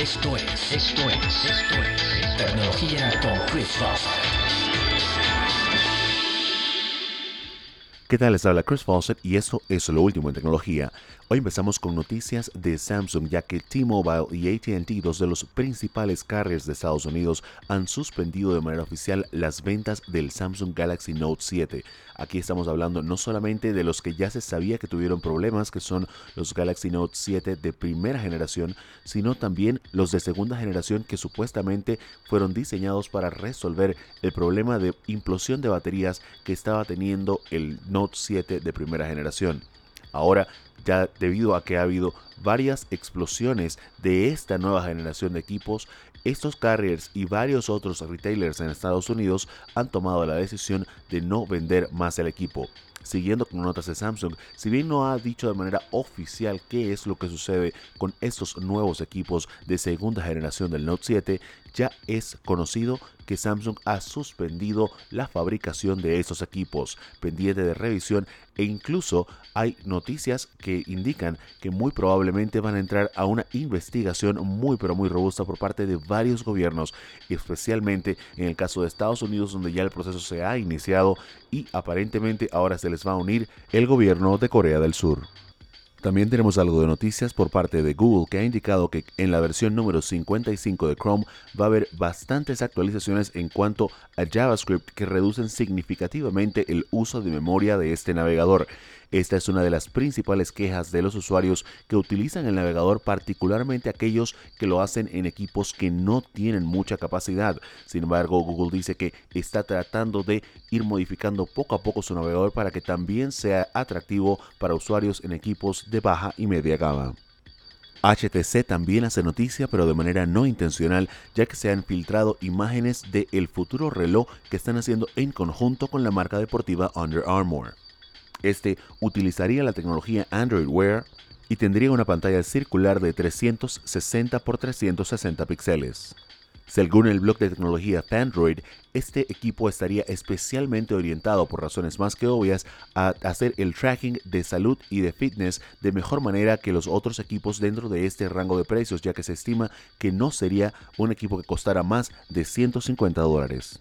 Esto es, esto es, esto es Tecnología con Chris Foster. ¿Qué tal? Les habla Chris Fawcett y esto es lo último en tecnología. Hoy empezamos con noticias de Samsung ya que T-Mobile y ATT, dos de los principales carriers de Estados Unidos, han suspendido de manera oficial las ventas del Samsung Galaxy Note 7. Aquí estamos hablando no solamente de los que ya se sabía que tuvieron problemas, que son los Galaxy Note 7 de primera generación, sino también los de segunda generación que supuestamente fueron diseñados para resolver el problema de implosión de baterías que estaba teniendo el Note 7 de primera generación. Ahora, ya debido a que ha habido varias explosiones de esta nueva generación de equipos, estos carriers y varios otros retailers en Estados Unidos han tomado la decisión de no vender más el equipo. Siguiendo con notas de Samsung, si bien no ha dicho de manera oficial qué es lo que sucede con estos nuevos equipos de segunda generación del Note 7, ya es conocido que Samsung ha suspendido la fabricación de estos equipos, pendiente de revisión e incluso hay noticias que indican que muy probablemente van a entrar a una investigación muy pero muy robusta por parte de varios gobiernos, especialmente en el caso de Estados Unidos donde ya el proceso se ha iniciado y aparentemente ahora se les va a unir el gobierno de Corea del Sur. También tenemos algo de noticias por parte de Google que ha indicado que en la versión número 55 de Chrome va a haber bastantes actualizaciones en cuanto a JavaScript que reducen significativamente el uso de memoria de este navegador. Esta es una de las principales quejas de los usuarios que utilizan el navegador, particularmente aquellos que lo hacen en equipos que no tienen mucha capacidad. Sin embargo, Google dice que está tratando de ir modificando poco a poco su navegador para que también sea atractivo para usuarios en equipos de baja y media gama. HTC también hace noticia, pero de manera no intencional, ya que se han filtrado imágenes del futuro reloj que están haciendo en conjunto con la marca deportiva Under Armour. Este utilizaría la tecnología Android Wear y tendría una pantalla circular de 360 x 360 píxeles. Según el blog de tecnología Android, este equipo estaría especialmente orientado por razones más que obvias a hacer el tracking de salud y de fitness de mejor manera que los otros equipos dentro de este rango de precios, ya que se estima que no sería un equipo que costara más de 150 dólares.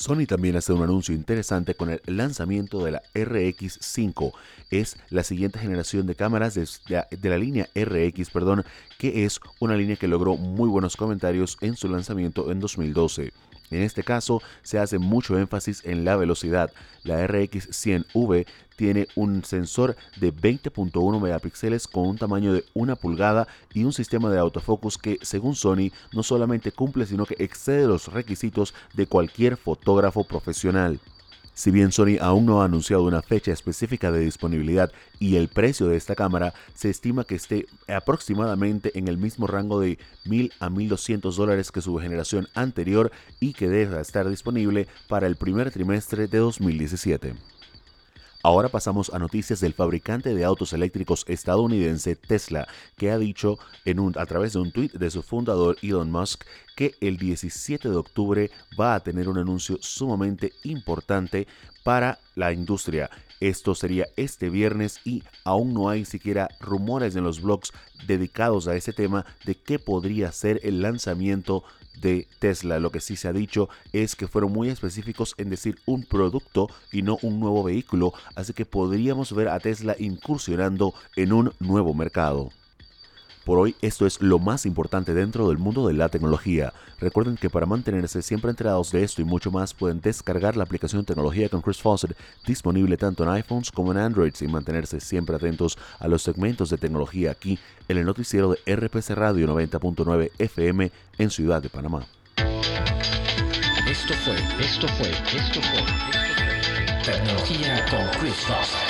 Sony también hace un anuncio interesante con el lanzamiento de la RX5. Es la siguiente generación de cámaras de, la línea RX, perdón, que es una línea que logró muy buenos comentarios en su lanzamiento en 2012. En este caso se hace mucho énfasis en la velocidad. La RX 100V tiene un sensor de 20.1 megapíxeles con un tamaño de una pulgada y un sistema de autofocus que, según Sony, no solamente cumple sino que excede los requisitos de cualquier fotógrafo profesional. Si bien Sony aún no ha anunciado una fecha específica de disponibilidad y el precio de esta cámara se estima que esté aproximadamente en el mismo rango de 1000 a 1200 dólares que su generación anterior y que debe estar disponible para el primer trimestre de 2017. Ahora pasamos a noticias del fabricante de autos eléctricos estadounidense Tesla, que ha dicho en un, a través de un tuit de su fundador Elon Musk que el 17 de octubre va a tener un anuncio sumamente importante para la industria. Esto sería este viernes y aún no hay siquiera rumores en los blogs dedicados a ese tema de qué podría ser el lanzamiento de Tesla. Lo que sí se ha dicho es que fueron muy específicos en decir un producto y no un nuevo vehículo, así que podríamos ver a Tesla incursionando en un nuevo mercado. Por hoy esto es lo más importante dentro del mundo de la tecnología. Recuerden que para mantenerse siempre enterados de esto y mucho más pueden descargar la aplicación Tecnología con Chris Fawcett disponible tanto en iPhones como en Android y mantenerse siempre atentos a los segmentos de tecnología aquí en el noticiero de RPC Radio 90.9 FM en Ciudad de Panamá. Esto fue, esto fue, esto fue, esto fue Tecnología con Chris Fawcett.